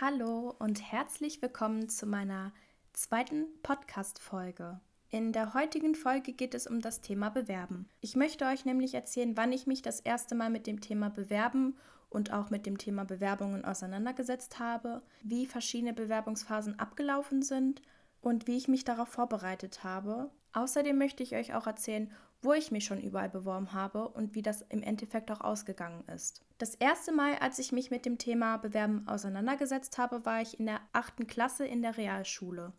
Hallo und herzlich willkommen zu meiner zweiten Podcast-Folge. In der heutigen Folge geht es um das Thema Bewerben. Ich möchte euch nämlich erzählen, wann ich mich das erste Mal mit dem Thema Bewerben und auch mit dem Thema Bewerbungen auseinandergesetzt habe, wie verschiedene Bewerbungsphasen abgelaufen sind und wie ich mich darauf vorbereitet habe. Außerdem möchte ich euch auch erzählen, wo ich mich schon überall beworben habe und wie das im Endeffekt auch ausgegangen ist. Das erste Mal, als ich mich mit dem Thema Bewerben auseinandergesetzt habe, war ich in der achten Klasse in der Realschule.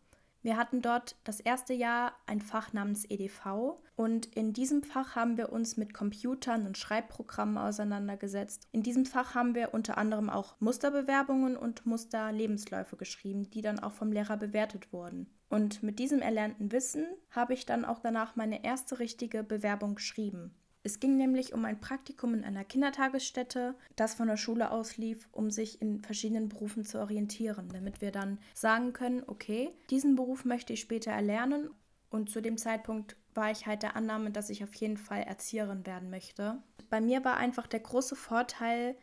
Wir hatten dort das erste Jahr ein Fach namens EDV und in diesem Fach haben wir uns mit Computern und Schreibprogrammen auseinandergesetzt. In diesem Fach haben wir unter anderem auch Musterbewerbungen und Musterlebensläufe geschrieben, die dann auch vom Lehrer bewertet wurden. Und mit diesem erlernten Wissen habe ich dann auch danach meine erste richtige Bewerbung geschrieben. Es ging nämlich um ein Praktikum in einer Kindertagesstätte, das von der Schule aus lief, um sich in verschiedenen Berufen zu orientieren, damit wir dann sagen können, okay, diesen Beruf möchte ich später erlernen. Und zu dem Zeitpunkt war ich halt der Annahme, dass ich auf jeden Fall Erzieherin werden möchte. Bei mir war einfach der große Vorteil,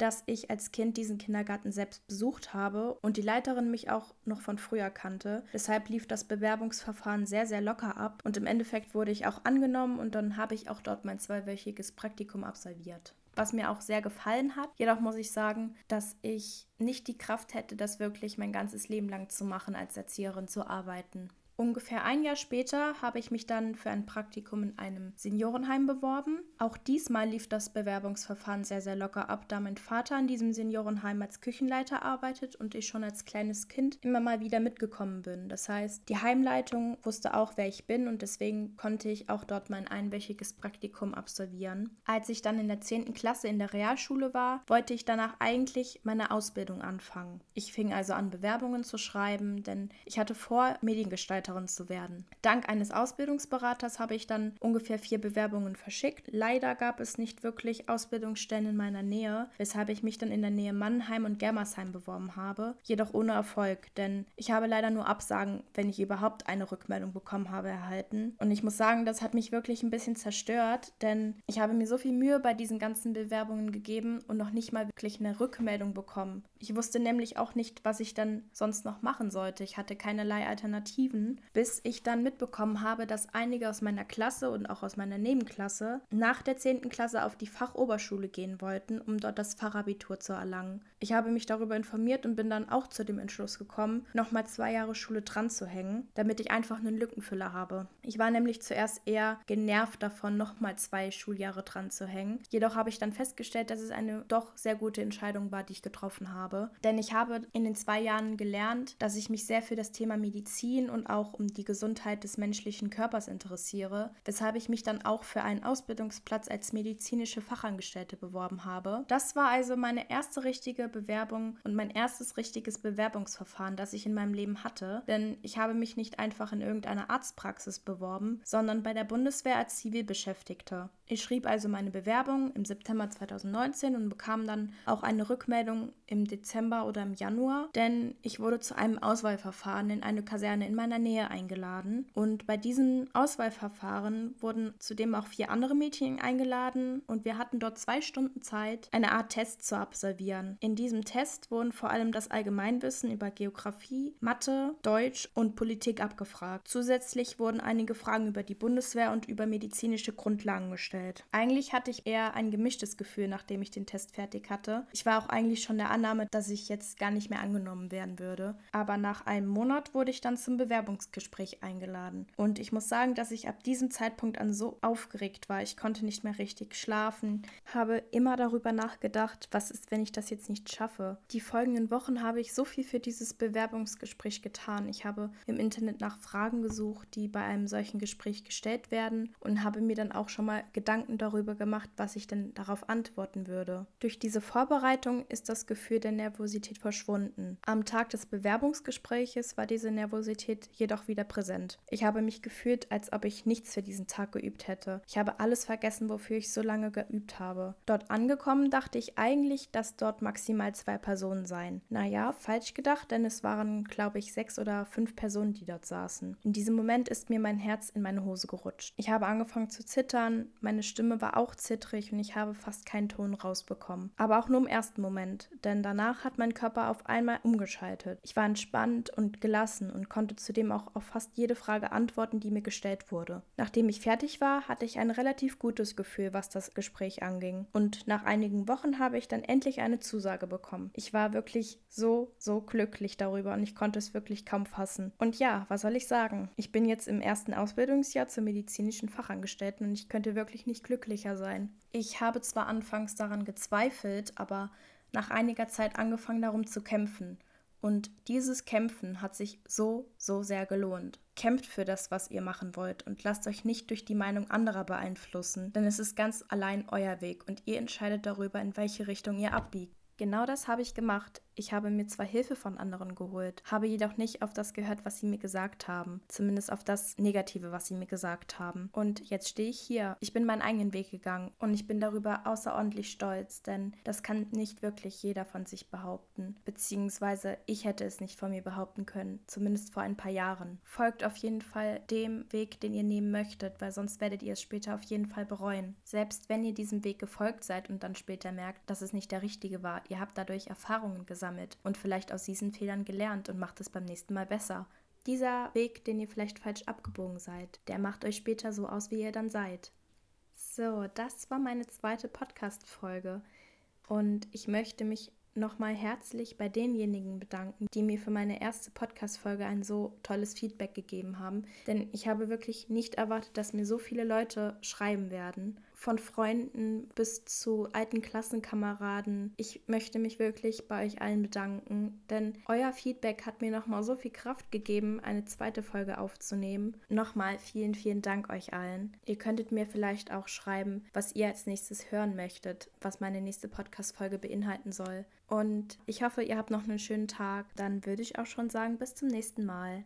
dass ich als Kind diesen Kindergarten selbst besucht habe und die Leiterin mich auch noch von früher kannte. Deshalb lief das Bewerbungsverfahren sehr, sehr locker ab und im Endeffekt wurde ich auch angenommen und dann habe ich auch dort mein zweiwöchiges Praktikum absolviert was mir auch sehr gefallen hat. Jedoch muss ich sagen, dass ich nicht die Kraft hätte, das wirklich mein ganzes Leben lang zu machen, als Erzieherin zu arbeiten. Ungefähr ein Jahr später habe ich mich dann für ein Praktikum in einem Seniorenheim beworben. Auch diesmal lief das Bewerbungsverfahren sehr, sehr locker ab, da mein Vater in diesem Seniorenheim als Küchenleiter arbeitet und ich schon als kleines Kind immer mal wieder mitgekommen bin. Das heißt, die Heimleitung wusste auch, wer ich bin und deswegen konnte ich auch dort mein einwöchiges Praktikum absolvieren. Als ich dann in der 10. Klasse in der Realschule war, wollte ich danach eigentlich meine Ausbildung anfangen. Ich fing also an, Bewerbungen zu schreiben, denn ich hatte vor, Mediengestalter Mitarbeiterin zu werden. Dank eines Ausbildungsberaters habe ich dann ungefähr vier Bewerbungen verschickt. Leider gab es nicht wirklich Ausbildungsstellen in meiner Nähe, weshalb ich mich dann in der Nähe Mannheim und Germersheim beworben habe, jedoch ohne Erfolg, denn ich habe leider nur Absagen, wenn ich überhaupt eine Rückmeldung bekommen habe, erhalten. Und ich muss sagen, das hat mich wirklich ein bisschen zerstört, denn ich habe mir so viel Mühe bei diesen ganzen Bewerbungen gegeben und noch nicht mal wirklich eine Rückmeldung bekommen. Ich wusste nämlich auch nicht, was ich dann sonst noch machen sollte. Ich hatte keinerlei Alternativen bis ich dann mitbekommen habe, dass einige aus meiner Klasse und auch aus meiner Nebenklasse nach der 10. Klasse auf die Fachoberschule gehen wollten, um dort das Fachabitur zu erlangen. Ich habe mich darüber informiert und bin dann auch zu dem Entschluss gekommen, nochmal zwei Jahre Schule dran zu hängen, damit ich einfach einen Lückenfüller habe. Ich war nämlich zuerst eher genervt davon, nochmal zwei Schuljahre dran zu hängen. Jedoch habe ich dann festgestellt, dass es eine doch sehr gute Entscheidung war, die ich getroffen habe. Denn ich habe in den zwei Jahren gelernt, dass ich mich sehr für das Thema Medizin und auch um die Gesundheit des menschlichen Körpers interessiere, weshalb ich mich dann auch für einen Ausbildungsplatz als medizinische Fachangestellte beworben habe. Das war also meine erste richtige Bewerbung und mein erstes richtiges Bewerbungsverfahren, das ich in meinem Leben hatte, denn ich habe mich nicht einfach in irgendeiner Arztpraxis beworben, sondern bei der Bundeswehr als Zivilbeschäftigte. Ich schrieb also meine Bewerbung im September 2019 und bekam dann auch eine Rückmeldung im Dezember oder im Januar, denn ich wurde zu einem Auswahlverfahren in eine Kaserne in meiner Nähe eingeladen. Und bei diesem Auswahlverfahren wurden zudem auch vier andere Mädchen eingeladen und wir hatten dort zwei Stunden Zeit, eine Art Test zu absolvieren. In diesem Test wurden vor allem das Allgemeinwissen über Geografie, Mathe, Deutsch und Politik abgefragt. Zusätzlich wurden einige Fragen über die Bundeswehr und über medizinische Grundlagen gestellt gestellt. Eigentlich hatte ich eher ein gemischtes Gefühl, nachdem ich den Test fertig hatte. Ich war auch eigentlich schon der Annahme, dass ich jetzt gar nicht mehr angenommen werden würde. Aber nach einem Monat wurde ich dann zum Bewerbungsgespräch eingeladen. Und ich muss sagen, dass ich ab diesem Zeitpunkt an so aufgeregt war. Ich konnte nicht mehr richtig schlafen, habe immer darüber nachgedacht, was ist, wenn ich das jetzt nicht schaffe. Die folgenden Wochen habe ich so viel für dieses Bewerbungsgespräch getan. Ich habe im Internet nach Fragen gesucht, die bei einem solchen Gespräch gestellt werden und habe mir dann auch schon mal Gedanken Gedanken darüber gemacht, was ich denn darauf antworten würde. Durch diese Vorbereitung ist das Gefühl der Nervosität verschwunden. Am Tag des Bewerbungsgespräches war diese Nervosität jedoch wieder präsent. Ich habe mich gefühlt, als ob ich nichts für diesen Tag geübt hätte. Ich habe alles vergessen, wofür ich so lange geübt habe. Dort angekommen dachte ich eigentlich, dass dort maximal zwei Personen seien. Naja, falsch gedacht, denn es waren, glaube ich, sechs oder fünf Personen, die dort saßen. In diesem Moment ist mir mein Herz in meine Hose gerutscht. Ich habe angefangen zu zittern, meine meine Stimme war auch zittrig und ich habe fast keinen Ton rausbekommen. Aber auch nur im ersten Moment, denn danach hat mein Körper auf einmal umgeschaltet. Ich war entspannt und gelassen und konnte zudem auch auf fast jede Frage antworten, die mir gestellt wurde. Nachdem ich fertig war, hatte ich ein relativ gutes Gefühl, was das Gespräch anging. Und nach einigen Wochen habe ich dann endlich eine Zusage bekommen. Ich war wirklich so, so glücklich darüber und ich konnte es wirklich kaum fassen. Und ja, was soll ich sagen? Ich bin jetzt im ersten Ausbildungsjahr zur medizinischen Fachangestellten und ich könnte wirklich nicht glücklicher sein. Ich habe zwar anfangs daran gezweifelt, aber nach einiger Zeit angefangen darum zu kämpfen. Und dieses Kämpfen hat sich so, so sehr gelohnt. Kämpft für das, was ihr machen wollt und lasst euch nicht durch die Meinung anderer beeinflussen, denn es ist ganz allein euer Weg und ihr entscheidet darüber, in welche Richtung ihr abbiegt. Genau das habe ich gemacht. Ich habe mir zwar Hilfe von anderen geholt, habe jedoch nicht auf das gehört, was sie mir gesagt haben. Zumindest auf das Negative, was sie mir gesagt haben. Und jetzt stehe ich hier. Ich bin meinen eigenen Weg gegangen und ich bin darüber außerordentlich stolz, denn das kann nicht wirklich jeder von sich behaupten. Beziehungsweise ich hätte es nicht von mir behaupten können. Zumindest vor ein paar Jahren. Folgt auf jeden Fall dem Weg, den ihr nehmen möchtet, weil sonst werdet ihr es später auf jeden Fall bereuen. Selbst wenn ihr diesem Weg gefolgt seid und dann später merkt, dass es nicht der richtige war, ihr habt dadurch Erfahrungen gesammelt gesammelt und vielleicht aus diesen Fehlern gelernt und macht es beim nächsten Mal besser. Dieser Weg, den ihr vielleicht falsch abgebogen seid, der macht euch später so aus, wie ihr dann seid. So, das war meine zweite Podcast-Folge und ich möchte mich nochmal herzlich bei denjenigen bedanken, die mir für meine erste Podcast-Folge ein so tolles Feedback gegeben haben. Denn ich habe wirklich nicht erwartet, dass mir so viele Leute schreiben werden von Freunden bis zu alten Klassenkameraden. Ich möchte mich wirklich bei euch allen bedanken, denn euer Feedback hat mir nochmal so viel Kraft gegeben, eine zweite Folge aufzunehmen. Nochmal vielen, vielen Dank euch allen. Ihr könntet mir vielleicht auch schreiben, was ihr als nächstes hören möchtet, was meine nächste Podcast-Folge beinhalten soll. Und ich hoffe, ihr habt noch einen schönen Tag. Dann würde ich auch schon sagen, bis zum nächsten Mal.